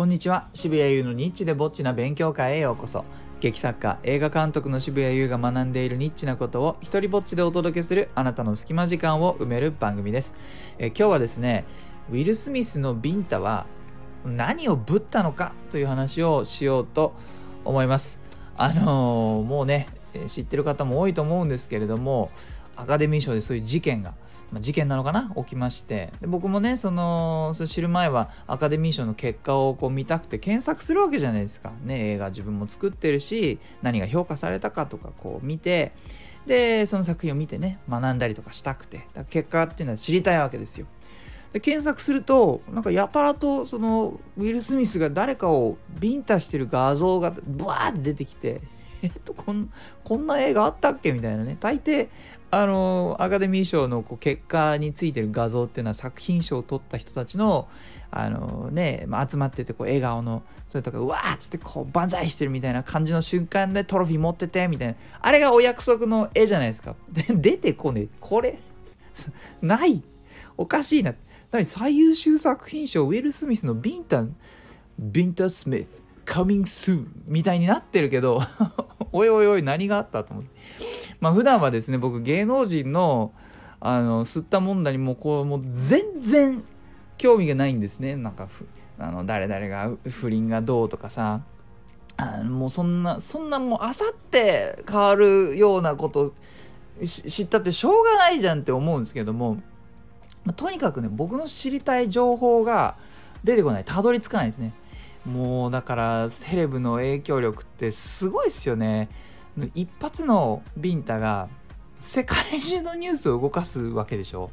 こんにちは。渋谷優のニッチでぼっちな勉強会へようこそ。劇作家映画監督の渋谷優が学んでいるニッチなことを一人ぼっちでお届けするあなたの隙間時間を埋める番組です。え今日はですねウィル・スミスのビンタは何をぶったのかという話をしようと思います。あのー、もうね知ってる方も多いと思うんですけれどもアカデミー賞でそういう事件が、ま、事件なのかな？起きまして。で僕もねその知る前はアカデミー賞の結果をこう見たくて検索するわけじゃないですか、ね、映画自分も作ってるし何が評価されたかとかこう見て。でその作品を見てね学んだりとかしたくて。だ結果っていうのは知りたいわけですよ。で検索するとなんかやたらとそのウィル・スミスが誰かをビンタしてる画像がブワーって出てきてえっとこんこんな映画あったっけ？みたいなね。大抵あのアカデミー賞のこう結果についてる画像っていうのは作品賞を取った人たちのあのね、まあ、集まっててこう笑顔のそれとかうわーっつってこう万歳してるみたいな感じの瞬間でトロフィー持っててみたいな。あれがお約束の絵じゃないですか。出てこねえ。これない。おかしいな。何最優秀作品賞ウィル・スミスのビンタンビンタ・スミス。Coming soon みたいになってるけど おいおいおい何があったと思って。まあ普段はですね僕芸能人のあの吸ったもんだにもうこうもう全然興味がないんですね。なんかあの誰々が不倫がどうとかさ。あもうそんなそんなもうあさって変わるようなこと知ったってしょうがないじゃんって思うんですけども、まあ、とにかくね僕の知りたい情報が出てこない。たどり着かないですね。もうだからセレブの影響力ってすごいっすよね。一発のビンタが世界中のニュースを動かすわけでしょ。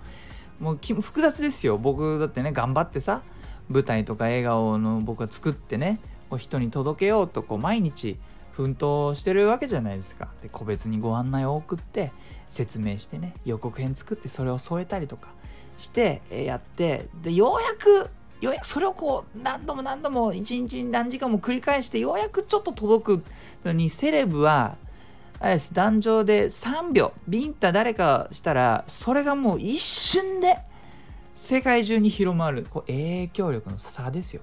もう複雑ですよ。僕だってね頑張ってさ舞台とか笑顔の僕は作ってね人に届けようとこう毎日奮闘してるわけじゃないですか。で個別にご案内を送って説明してね予告編作ってそれを添えたりとかしてやってでようやくようやくそれをこう何度も何度も一日何時間も繰り返してようやくちょっと届くのにセレブはあれです壇上で3秒ビンタ誰かしたらそれがもう一瞬で世界中に広まるこう影響力の差ですよ。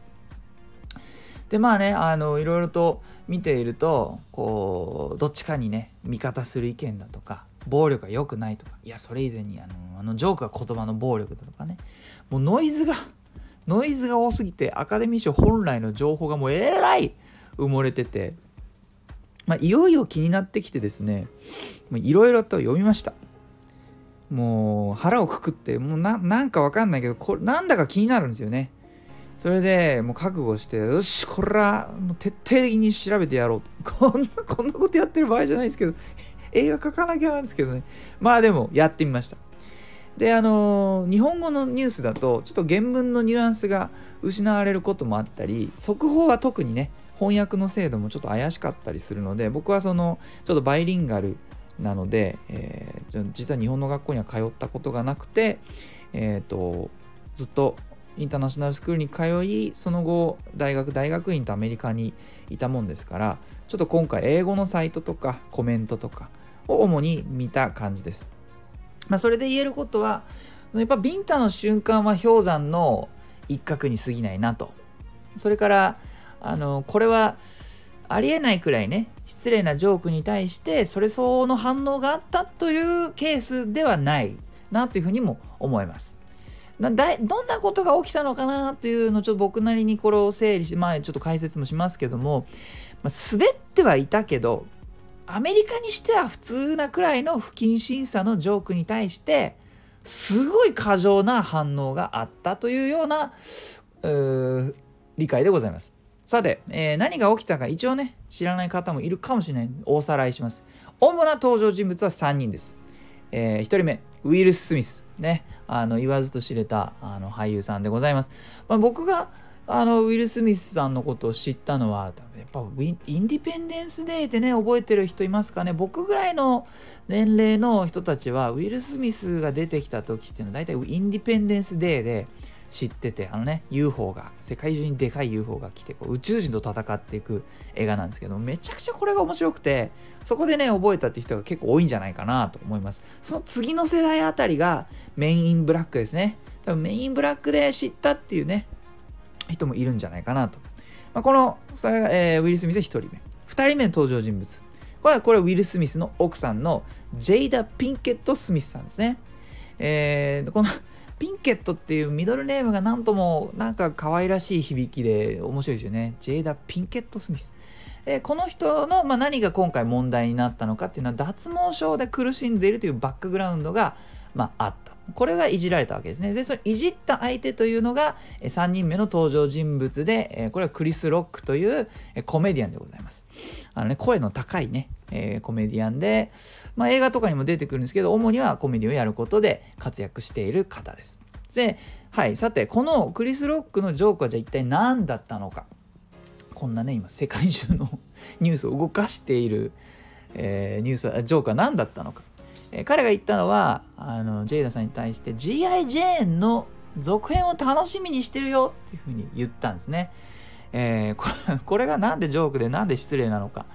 でまあねあのいろいろと見ているとこうどっちかにね味方する意見だとか暴力が良くないとかいやそれ以前にあのあのジョークが言葉の暴力だとかねもうノイズがノイズが多すぎてアカデミー賞本来の情報がもうえらい埋もれてて、まあ、いよいよ気になってきてですねいろいろと読みました。もう腹をくくってもうなんかわかんないけどこれなんだか気になるんですよね。それでもう覚悟してよしこれはもう徹底的に調べてやろう。こんなこんなことやってる場合じゃないですけど 映画描かなきゃなんですけどね。まあでもやってみました。であの日本語のニュースだとちょっと原文のニュアンスが失われることもあったり速報は特にね翻訳の精度もちょっと怪しかったりするので僕はそのちょっとバイリンガルなので、えー、実は日本の学校には通ったことがなくて、えーと、ずっとインターナショナルスクールに通いその後大学大学院とアメリカにいたもんですからちょっと今回英語のサイトとかコメントとかを主に見た感じです。まあ、それで言えることはやっぱビンタの瞬間は氷山の一角に過ぎないなとそれからあのこれはありえないくらいね失礼なジョークに対してそれ相応の反応があったというケースではないなというふうにも思います。だどんなことが起きたのかなというのをちょっと僕なりにこれを整理してまあちょっと解説もしますけども、まあ、滑ってはいたけどアメリカにしては普通なくらいの不謹慎さのジョークに対してすごい過剰な反応があったというようなう理解でございます。さて、えー、何が起きたか一応ね知らない方もいるかもしれない大さらいします。主な登場人物は3人です。えー、1人目ウィル・スミスねあの言わずと知れたあの俳優さんでございます。まあ、僕があのウィル・スミスさんのことを知ったのはやっぱインディペンデンス・デーってね覚えてる人いますかね？僕ぐらいの年齢の人たちはウィル・スミスが出てきた時っていうのは大体インディペンデンス・デーで知っててあのね UFO が世界中にでかい UFO が来てこう宇宙人と戦っていく映画なんですけどめちゃくちゃこれが面白くてそこでね覚えたって人が結構多いんじゃないかなと思います。その次の世代あたりがメイン・イン・ブラックですね。多分メインブラックで知ったっていうね人もいるんじゃないかなと。まあ、このそれが、えー、ウィル・スミス1人目2人目の登場人物これはこれウィル・スミスの奥さんのジェイダ・ピンケット・スミスさんですね、えー、このピンケットっていうミドルネームがなんともなんか可愛らしい響きで面白いですよね。ジェイダ・ピンケット・スミス。えー、この人の、まあ、何が今回問題になったのかっていうのは脱毛症で苦しんでいるというバックグラウンドが、まあ、あった。これがいじられたわけですね。で、それいじった相手というのが、3人目の登場人物で、これはクリス・ロックという、コメディアンでございます。あのね、声の高いね、えー、コメディアンで、まあ、映画とかにも出てくるんですけど、主にはコメディをやることで活躍している方です。で、はい、さて、このクリス・ロックのジョークはじゃあ一体何だったのか。こんなね、今、世界中の ニュースを動かしている、えー、ニュース、ジョークは何だったのか。え、彼が言ったのはあのジェイダさんに対して G.I. ジェーンの続編を楽しみにしてるよっていうふうに言ったんですね。えー、これこれがなんでジョークでなんで失礼なのか。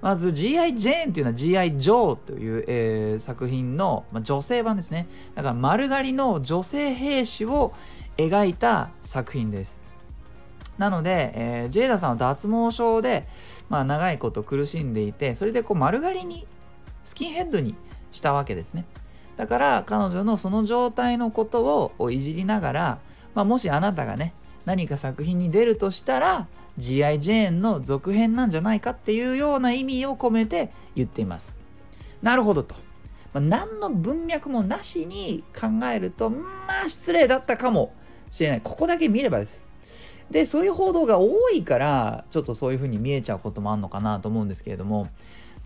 まず G.I. ジェーンっていうのは G.I. ジョーという、えー、作品の、まあ、女性版ですね。だから丸刈りの女性兵士を描いた作品です。なので、えー、ジェイダさんは脱毛症で、まあ、長いこと苦しんでいて、それでこう丸刈りに、スキンヘッドにしたわけですね。だから彼女のその状態のことをいじりながら、まあ、もしあなたがね何か作品に出るとしたら G.I. ジェーンの続編なんじゃないかっていうような意味を込めて言っています。なるほどと。まあ、何の文脈もなしに考えるとまあ失礼だったかもしれない。ここだけ見ればです。でそういう報道が多いからちょっとそういうふうに見えちゃうこともあるのかなと思うんですけれども、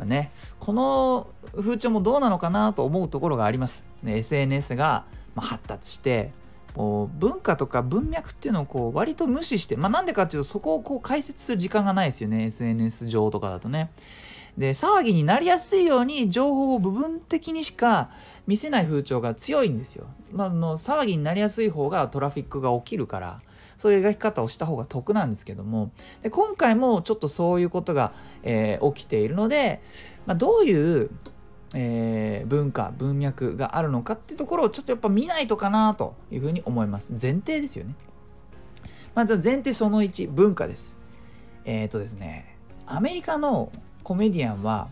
ね、この風潮もどうなのかなと思うところがあります。ね、SNS が発達してこう文化とか文脈っていうのをこう割と無視して、まあ、なんでかっていうとそこをこう解説する時間がないですよね SNS 上とかだとね。で騒ぎになりやすいように情報を部分的にしか見せない風潮が強いんですよ。まあ、の騒ぎになりやすい方がトラフィックが起きるからそういう描き方をした方が得なんですけども。で今回もちょっとそういうことが、えー、起きているので、まあ、どういうえー、文化文脈があるのかっていうところをちょっとやっぱ見ないとかなというふうに思います。前提ですよね。まず前提その1文化です。えっ、ー、とですねアメリカのコメディアンは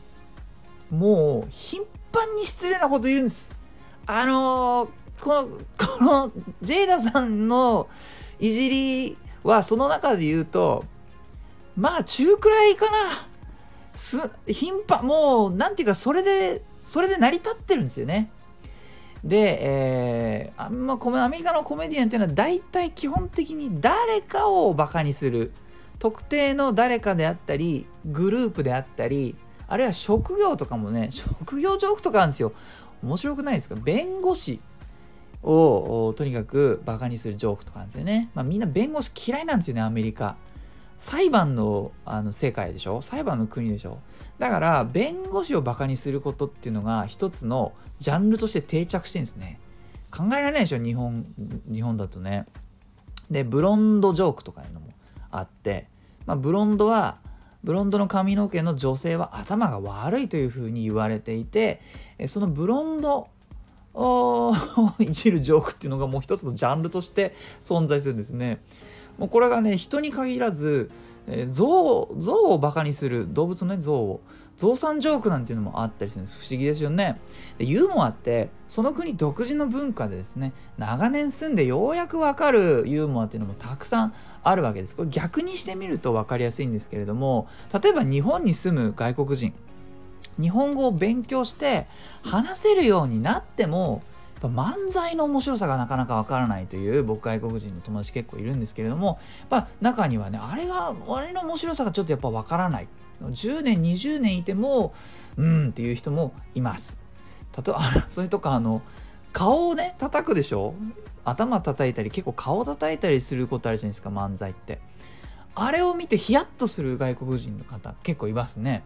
もう頻繁に失礼なこと言うんです。あのー、このこのジェイダさんのいじりはその中で言うとまあ中くらいかな。す頻繁もうなんていうかそれでそれで成り立ってるんですよね。で、えー、あんまアメリカのコメディアンっていうのは大体基本的に誰かをバカにする。特定の誰かであったりグループであったりあるいは職業とかもね職業ジョークとかあるんですよ。面白くないですか？弁護士。をとにかくバカにするジョークとかなんですよね。まあ、みんな弁護士嫌いなんですよね、アメリカ。裁判のあの世界でしょ？裁判の国でしょ？だから弁護士をバカにすることっていうのが一つのジャンルとして定着してるんですね。考えられないでしょ？日本日本だとね。でブロンドジョークとかいうのもあって、まあ、ブロンドはブロンドの髪の毛の女性は頭が悪いというふうに言われていてそのブロンド いじるジョークっていうのがもう一つのジャンルとして存在するんですね。もうこれがね人に限らず、えー、象象をバカにする動物のね象を増産ジョークなんていうのもあったりするんです。不思議ですよね。でユーモアってその国独自の文化でですね長年住んでようやくわかるユーモアっていうのもたくさんあるわけです。これ逆にしてみると分かりやすいんですけれども例えば日本に住む外国人日本語を勉強して話せるようになっても漫才の面白さがなかなかわからないという僕外国人の友達結構いるんですけれどもやっぱ中にはねあれがあれの面白さがちょっとやっぱわからない。10年20年いてもうんっていう人もいます。例えばそれとかあの顔をね叩くでしょ？頭叩いたり結構顔叩いたりすることあるじゃないですか漫才って。あれを見てヒヤッとする外国人の方結構いますね。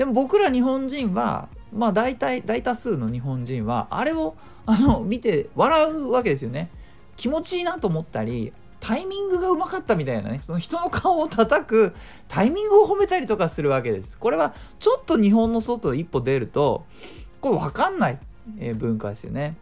でも僕ら日本人はまあ大体大多数の日本人はあれをあの見て笑うわけですよね。気持ちいいなと思ったりタイミングがうまかったみたいなねその人の顔を叩くタイミングを褒めたりとかするわけです。これはちょっと日本の外一歩出るとこれ分かんない、え文化ですよね。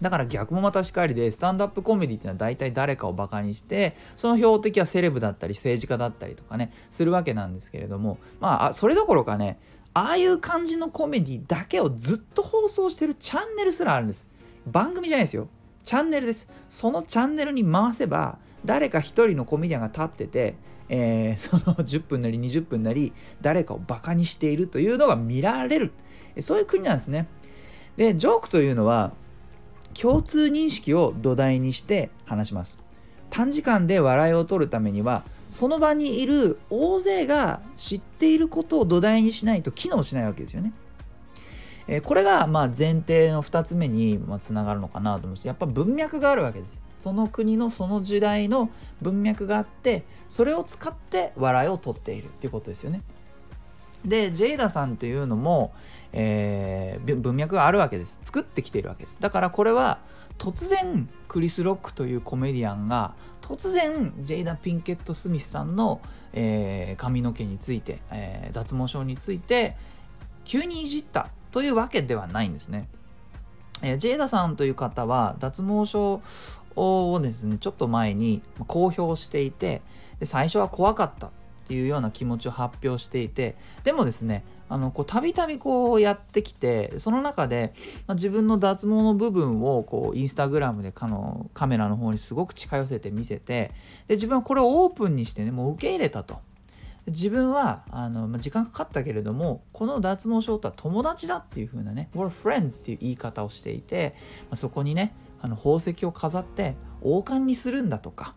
だから逆もまたしかりでスタンドアップコメディっていうのは大体誰かをバカにしてその標的はセレブだったり政治家だったりとかねするわけなんですけれどもまあそれどころかねああいう感じのコメディだけをずっと放送してるチャンネルすらあるんです。番組じゃないですよ。チャンネルです。そのチャンネルに回せば誰か一人のコメディアンが立ってて、えー、その10分なり20分なり誰かをバカにしているというのが見られる。そういう国なんですね。でジョークというのは共通認識を土台にして話します短時間で笑いを取るためにはその場にいる大勢が知っていることを土台にしないと機能しないわけですよね。えこれがまあ前提の2つ目につながるのかなと思うんですやっぱ文脈があるわけです。その国のその時代の文脈があってそれを使って笑いを取っているっていうことですよね。でジェイダさんというのも、えー、文脈があるわけです作ってきているわけですだからこれは突然クリス・ロックというコメディアンが突然ジェイダ・ピンケット・スミスさんの、えー、髪の毛について、えー、脱毛症について急にいじったというわけではないんですね。えー、ジェイダさんという方は脱毛症をですねちょっと前に公表していてで最初は怖かったていうような気持ちを発表していてでもですねあのこうたびたびこうやってきてその中で、まあ、自分の脱毛の部分をこうインスタグラムでかのカメラの方にすごく近寄せて見せてで自分はこれをオープンにしてねもう受け入れたと。自分はあの、まあ、時間かかったけれどもこの脱毛症とは友達だっていう風なね we're friends っていう言い方をしていて、まあ、そこにねあの宝石を飾って王冠にするんだとか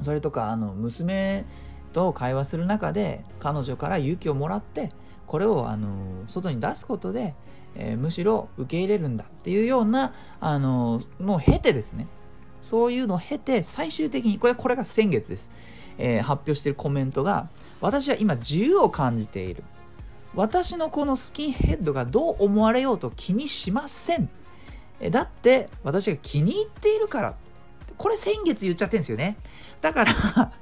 それとかあの娘と会話する中で彼女から勇気をもらってこれをあの外に出すことで、えー、むしろ受け入れるんだっていうようなあののを経てですねそういうのを経て最終的にこれこれが先月です、えー、発表しているコメントが私は今自由を感じている。私のこのスキンヘッドがどう思われようと気にしません。だって私が気に入っているから。これ先月言っちゃってるんですよね。だから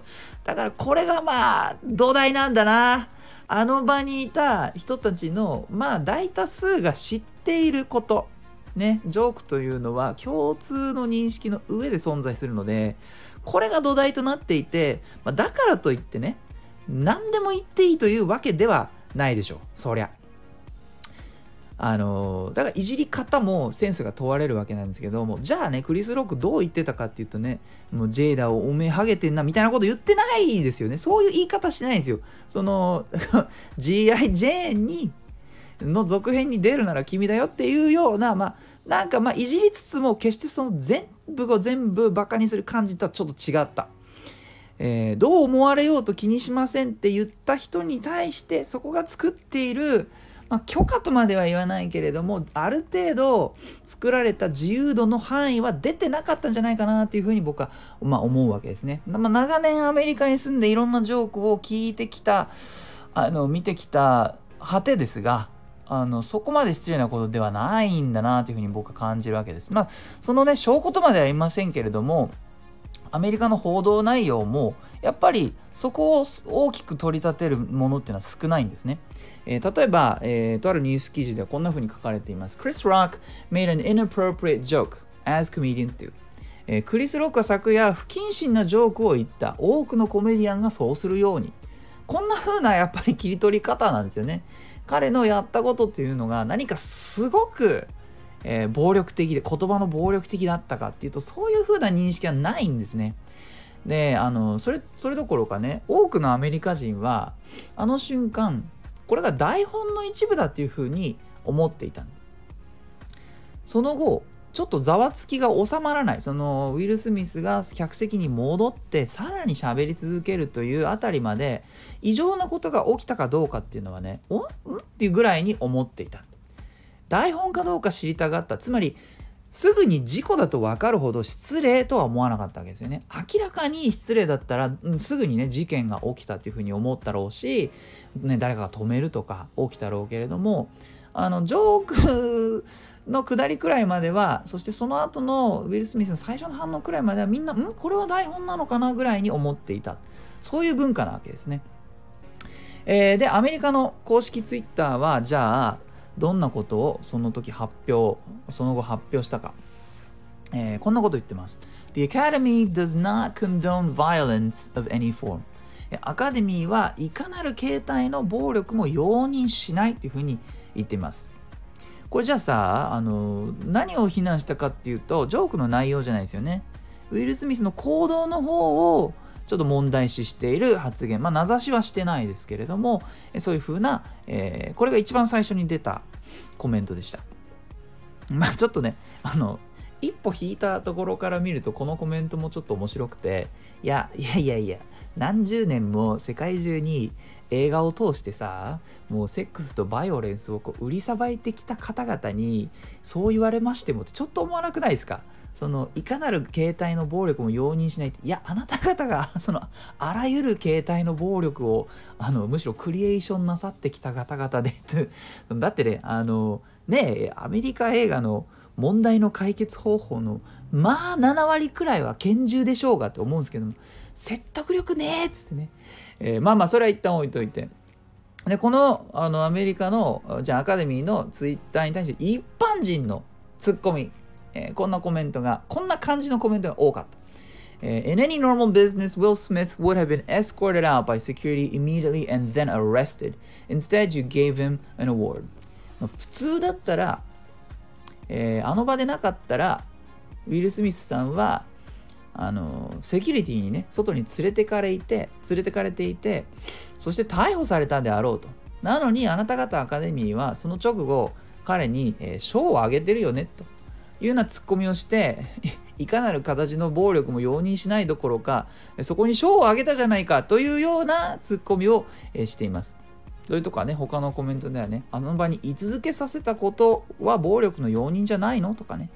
だからこれがまあ土台なんだな。あの場にいた人たちのまあ大多数が知っていることね。ジョークというのは共通の認識の上で存在するのでこれが土台となっていて、まあ、だからといってね何でも言っていいというわけではないでしょう。そりゃ。あのだからいじり方もセンスが問われるわけなんですけどもじゃあねクリス・ロックどう言ってたかっていうとねもうジェイダをおめえハゲてんなみたいなこと言ってないですよねそういう言い方してないんですよその G.I. ジェーンにの続編に出るなら君だよっていうようなまあなんかまあいじりつつも決してその全部を全部バカにする感じとはちょっと違った。えー、どう思われようと気にしませんって言った人に対してそこが作っているまあ、許可とまでは言わないけれどもある程度作られた自由度の範囲は出てなかったんじゃないかなっていうふうに僕は、まあ、思うわけですね。まあ、長年アメリカに住んでいろんなジョークを聞いてきたあの見てきた果てですがあのそこまで失礼なことではないんだなというふうに僕は感じるわけです。まあそのね証拠とまでは言いませんけれどもアメリカの報道内容もやっぱりそこを大きく取り立てるものっていうのは少ないんですね。えー、例えば、えー、とあるニュース記事ではこんな風に書かれています。Chris Rock made an inappropriate joke as comedians do. えー、クリス・ロックは昨夜不謹慎なジョークを言った多くのコメディアンがそうするようにこんな風なやっぱり切り取り方なんですよね彼のやったことっていうのが何かすごく、えー、暴力的で言葉の暴力的だったかっていうとそういう風な認識はないんですね。であのそれそれどころかね多くのアメリカ人はあの瞬間これが台本の一部だっていうふうに思っていたその後ちょっとざわつきが収まらない。そのウィル・スミスが客席に戻ってさらに喋り続けるというあたりまで異常なことが起きたかどうかっていうのはねおん？っていうぐらいに思っていた台本かどうか知りたがったつまりすぐに事故だと分かるほど失礼とは思わなかったわけですよね。明らかに失礼だったら、うん、すぐにね事件が起きたっていうふうに思ったろうし、ね、誰かが止めるとか起きたろうけれどもあのジョークの下りくらいまではそしてその後のウィル・スミスの最初の反応くらいまではみんな「んこれは台本なのかな?」ぐらいに思っていたそういう文化なわけですね。えー、でアメリカの公式ツイッターはじゃあどんなことをその時発表その後発表したかえー、こんなこと言ってます。The Academy does not condone violence of any form. アカデミーはいかなる形態の暴力も容認しないというふうに言っています。これじゃあさ、あの、何を非難したかっていうと、ジョークの内容じゃないですよね。ウィル・スミスの行動の方をちょっと問題視している発言、まあ、名指しはしてないですけれども、そういうふうな、えー、これが一番最初に出たコメントでした。まあちょっとね、あの、一歩引いたところから見るとこのコメントもちょっと面白くていやいやいやいや何十年も世界中に映画を通してさもうセックスとバイオレンスをこう売りさばいてきた方々にそう言われましてもってちょっと思わなくないですか？そのいかなる形態の暴力も容認しないっていやあなた方がそのあらゆる形態の暴力をあのむしろクリエーションなさってきた方々でだってねあのねアメリカ映画の問題の解決方法のまあ7割くらいは拳銃でしょうがって思うんですけども説得力ねえっつってね、えー、まあまあそれは一旦置いといて。でこのあのアメリカのじゃアカデミーのツイッターに対して一般人のツッコミ、えー、こんなコメントがこんな感じのコメントが多かった。Uh, in any normal business, Will Smith would have been escorted out by security immediately and then arrested. Instead, you gave him an award. 普通だったらえー、あの場でなかったらウィル・スミスさんはあのセキュリティにね外に連れてかれいて連れてかれていてそして逮捕されたであろうとなのにあなた方アカデミーはその直後彼に、えー、賞をあげてるよねというようなツッコミをして いかなる形の暴力も容認しないどころかそこに賞をあげたじゃないかというようなツッコミを、しています。それとかね、他のコメントではね、あの場に居続けさせたことは暴力の容認じゃないの？とかね、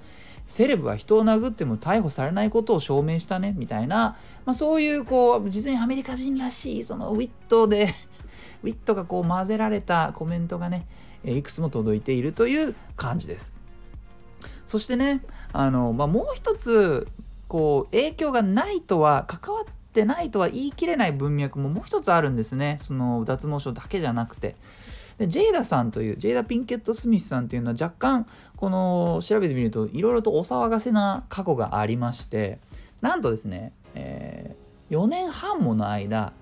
セレブは人を殴っても逮捕されないことを証明したね、みたいな、まあ、そういうこう、実にアメリカ人らしい、そのウィットで ウィットがこう混ぜられたコメントがね、いくつも届いているという感じです。そしてね、あの、まあ、もう一つ、こう、影響がないとは関わってないとは言い切れない文脈ももう一つあるんですね。その脱毛症だけじゃなくて。でジェイダさんというジェイダ・ピンケット・スミスさんというのは若干この調べてみるといろいろとお騒がせな過去がありまして。なんとですね、えー、4年半もの間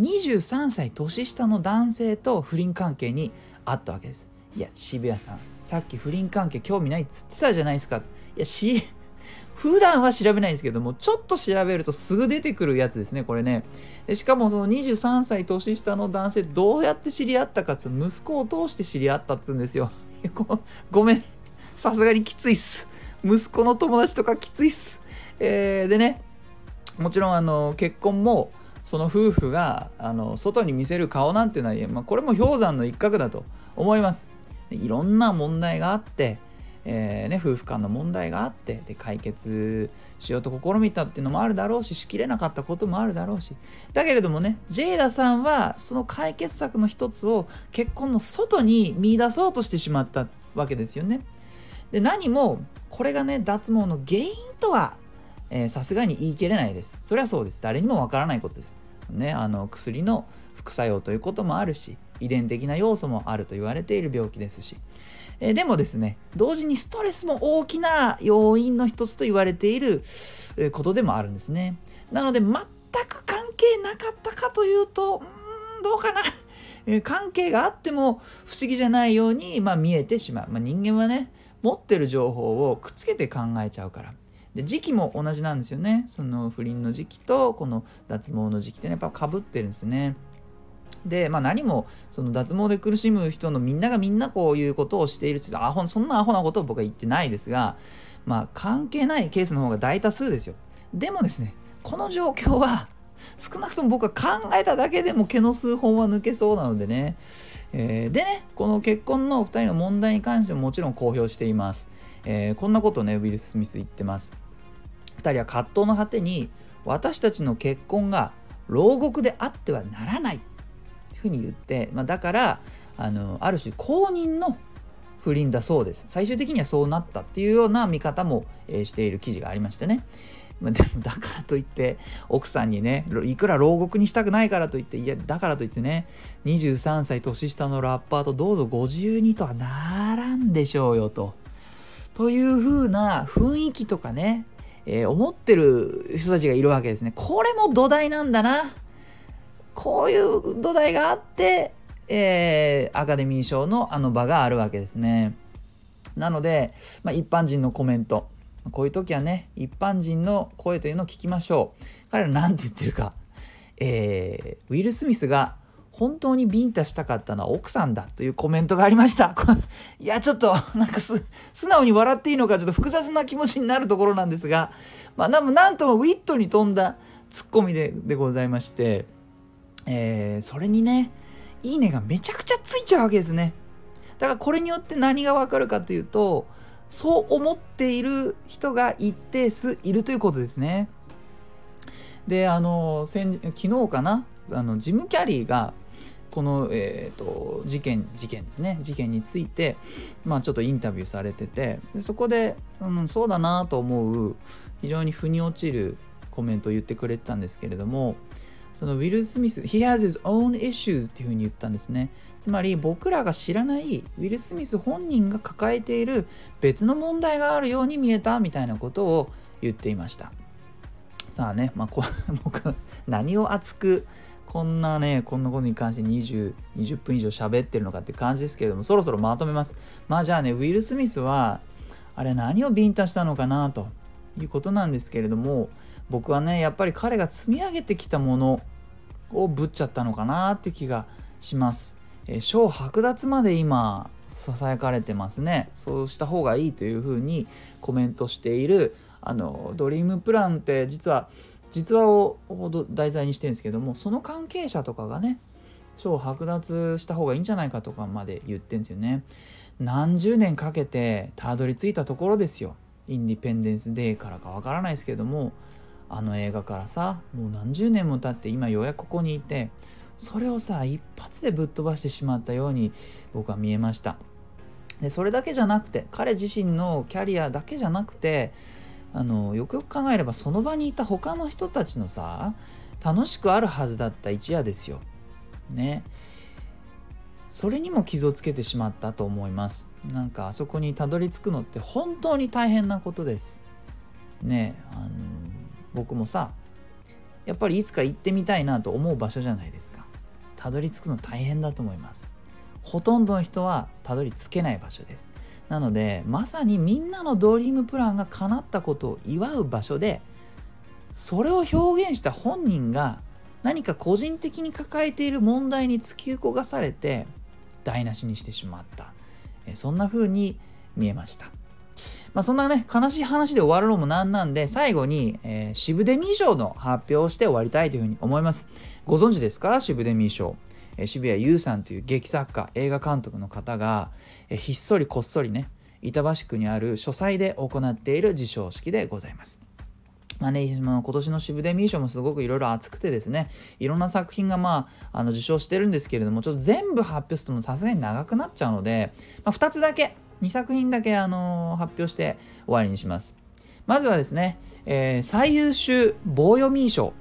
23歳年下の男性と不倫関係にあったわけです。いや渋谷さんさっき不倫関係興味ないっつってたじゃないですかいやし 普段は調べないんですけども、ちょっと調べるとすぐ出てくるやつですね、これね。でしかもその23歳年下の男性、どうやって知り合ったかって息子を通して知り合ったっつうんですよ。ごめん。さすがにきついっす。息子の友達とかきついっす。えー、でね、もちろんあの結婚もその夫婦があの外に見せる顔なんていうのは、まあ、これも氷山の一角だと思います。いろんな問題があって、えー、ね、夫婦間の問題があってで解決しようと試みたっていうのもあるだろうししきれなかったこともあるだろうしだけれどもねジェイダさんはその解決策の一つを結婚の外に見出そうとしてしまったわけですよね。で何もこれがね脱毛の原因とはさすがに言い切れないです。それはそうです。誰にもわからないことです。ね、あの薬の副作用ということもあるし遺伝的な要素もあると言われている病気ですし。えでもですね同時にストレスも大きな要因の一つと言われていることでもあるんですね。なので全く関係なかったかというとうんどうかな。関係があっても不思議じゃないように、まあ、見えてしまう、まあ、人間はね持ってる情報をくっつけて考えちゃうから。で時期も同じなんですよね。その不倫の時期とこの脱毛の時期って、ね、やっぱかぶってるんですね。で、まあ、何もその脱毛で苦しむ人のみんながみんなこういうことをしているってアホそんなアホなことを僕は言ってないですが、まあ、関係ないケースの方が大多数ですよ。でもですねこの状況は少なくとも僕は考えただけでも毛の数本は抜けそうなのでね、えー、でねこの結婚の2人の問題に関してももちろん公表しています、えー、こんなことねウィル・スミス言ってます。2人は葛藤の果てに私たちの結婚が牢獄であってはならない。ふうに言って、まあ、だからあのある種公認の不倫だそうです最終的にはそうなったっていうような見方も、えー、している記事がありましてねまあでもだからといって奥さんにねいくら牢獄にしたくないからといっていやだからといってね23歳年下のラッパーとどうぞご自由にとはならんでしょうよとという風な雰囲気とかね、えー、思ってる人たちがいるわけですね。これも土台なんだな。こういう土台があって、えー、アカデミー賞のあの場があるわけですね。なので、まあ、一般人のコメント、こういう時はね、一般人の声というのを聞きましょう。彼ら何て言ってるか。えー、ウィル・スミスが本当にビンタしたかったのは奥さんだというコメントがありました。いや、ちょっと、なんか素直に笑っていいのか、ちょっと複雑な気持ちになるところなんですが、まあ、なんともウィットに富んだツッコミででございまして、えー、それにね、いいねがめちゃくちゃついちゃうわけですね。だからこれによって何がわかるかというと、そう思っている人が一定数いるということですね。で、あの、先昨日かな、あのジム・キャリーがこの、えーと、事件事件ですね事件について、まあ、ちょっとインタビューされててでそこで、うん、そうだなと思う非常に腑に落ちるコメントを言ってくれてたんですけれどもそのウィル・スミス He has his own issues っていうふうに言ったんですねつまり僕らが知らないウィル・スミス本人が抱えている別の問題があるように見えたみたいなことを言っていましたさあね、まあ、こ 僕何を熱くこんなね、こんなことに関して20、20分以上喋ってるのかって感じですけれども、そろそろまとめます。まあじゃあね、ウィル・スミスは、あれ何をビンタしたのかなということなんですけれども、僕はね、やっぱり彼が積み上げてきたものをぶっちゃったのかなって気がします。えー、賞剥奪まで今、ささやかれてますね。そうした方がいいというふうにコメントしている、あの、ドリームプランって実は、実話を題材にしてるんですけどもその関係者とかがね賞剥奪した方がいいんじゃないかとかまで言ってんですよね何十年かけてたどり着いたところですよインディペンデンス・デーからかわからないですけどもあの映画からさもう何十年も経って今ようやくここにいてそれをさ一発でぶっ飛ばしてしまったように僕は見えましたでそれだけじゃなくて彼自身のキャリアだけじゃなくてあのよくよく考えればその場にいた他の人たちのさ楽しくあるはずだった一夜ですよ。ね。それにも傷をつけてしまったと思います。なんかあそこにたどり着くのって本当に大変なことです。ねあの僕もさやっぱりいつか行ってみたいなと思う場所じゃないですか。たどり着くの大変だと思います。ほとんどの人はたどり着けない場所です。なのでまさにみんなのドリームプランが叶ったことを祝う場所でそれを表現した本人が何か個人的に抱えている問題に突き動かされて台無しにしてしまったそんな風に見えました。まあ、そんなね悲しい話で終わるのもなんなんで最後に、えー、シブデミー賞の発表をして終わりたいというふうに思います。ご存知ですか？シブデミー賞。え渋谷優さんという劇作家映画監督の方が、えひっそりこっそりね板橋区にある書斎で行っている授賞式でございます。まあね、今年の渋谷ミー賞もすごくいろいろ熱くてですね、いろんな作品がまあ、あの受賞してるんですけれども、ちょっと全部発表するとさすがに長くなっちゃうので、まあ、2つだけ、2作品だけ、あのー、発表して終わりにします。まずはですね、えー、最優秀棒読み賞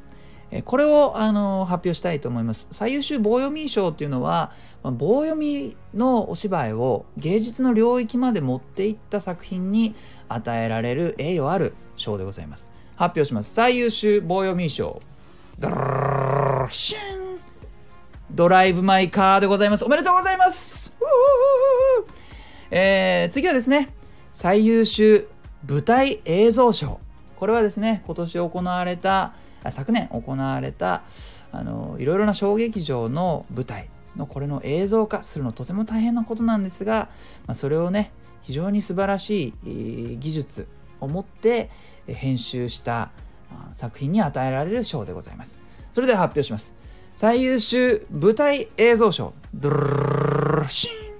これをあの発表したいと思います。最優秀棒読み賞っていうのは、棒読みのお芝居を芸術の領域まで持っていった作品に与えられる栄誉ある賞でございます。発表します。最優秀棒読み賞。ドライブ・マイ・カーでございます。おめでとうございますえー、次はですね、最優秀舞台映像賞。これはですね、今年行われた昨年行われたあのいろいろな小劇場の舞台のこれの映像化するのとても大変なことなんですが、まあ、それをね非常に素晴らしい技術を持って編集した作品に与えられる賞でございます。それでは発表します。最優秀舞台映像賞。ドルルルルシン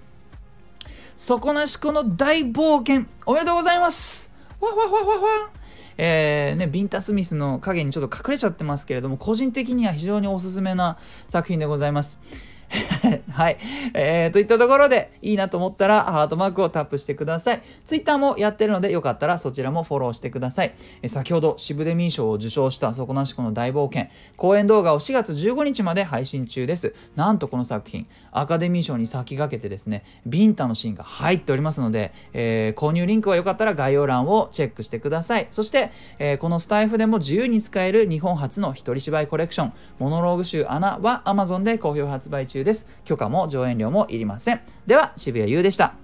底なしこの大冒険おめでとうございますわわわわわえー、ね、ビンタ・スミスの影にちょっと隠れちゃってますけれども、個人的には非常におすすめな作品でございます。はい。えー、といったところで、いいなと思ったら、ハートマークをタップしてください。Twitter もやってるので、よかったらそちらもフォローしてください。え、先ほど、渋デミー賞を受賞した底なしこの大冒険、公演動画を4月15日まで配信中です。なんとこの作品、アカデミー賞に先駆けてですね、ビンタのシーンが入っておりますので、えー、購入リンクはよかったら概要欄をチェックしてください。そして、えー、このスタイフでも自由に使える日本初の一人芝居コレクション、モノローグ集アナは Amazon で好評発売中です。許可も上演料もいりません。では、渋谷優でした。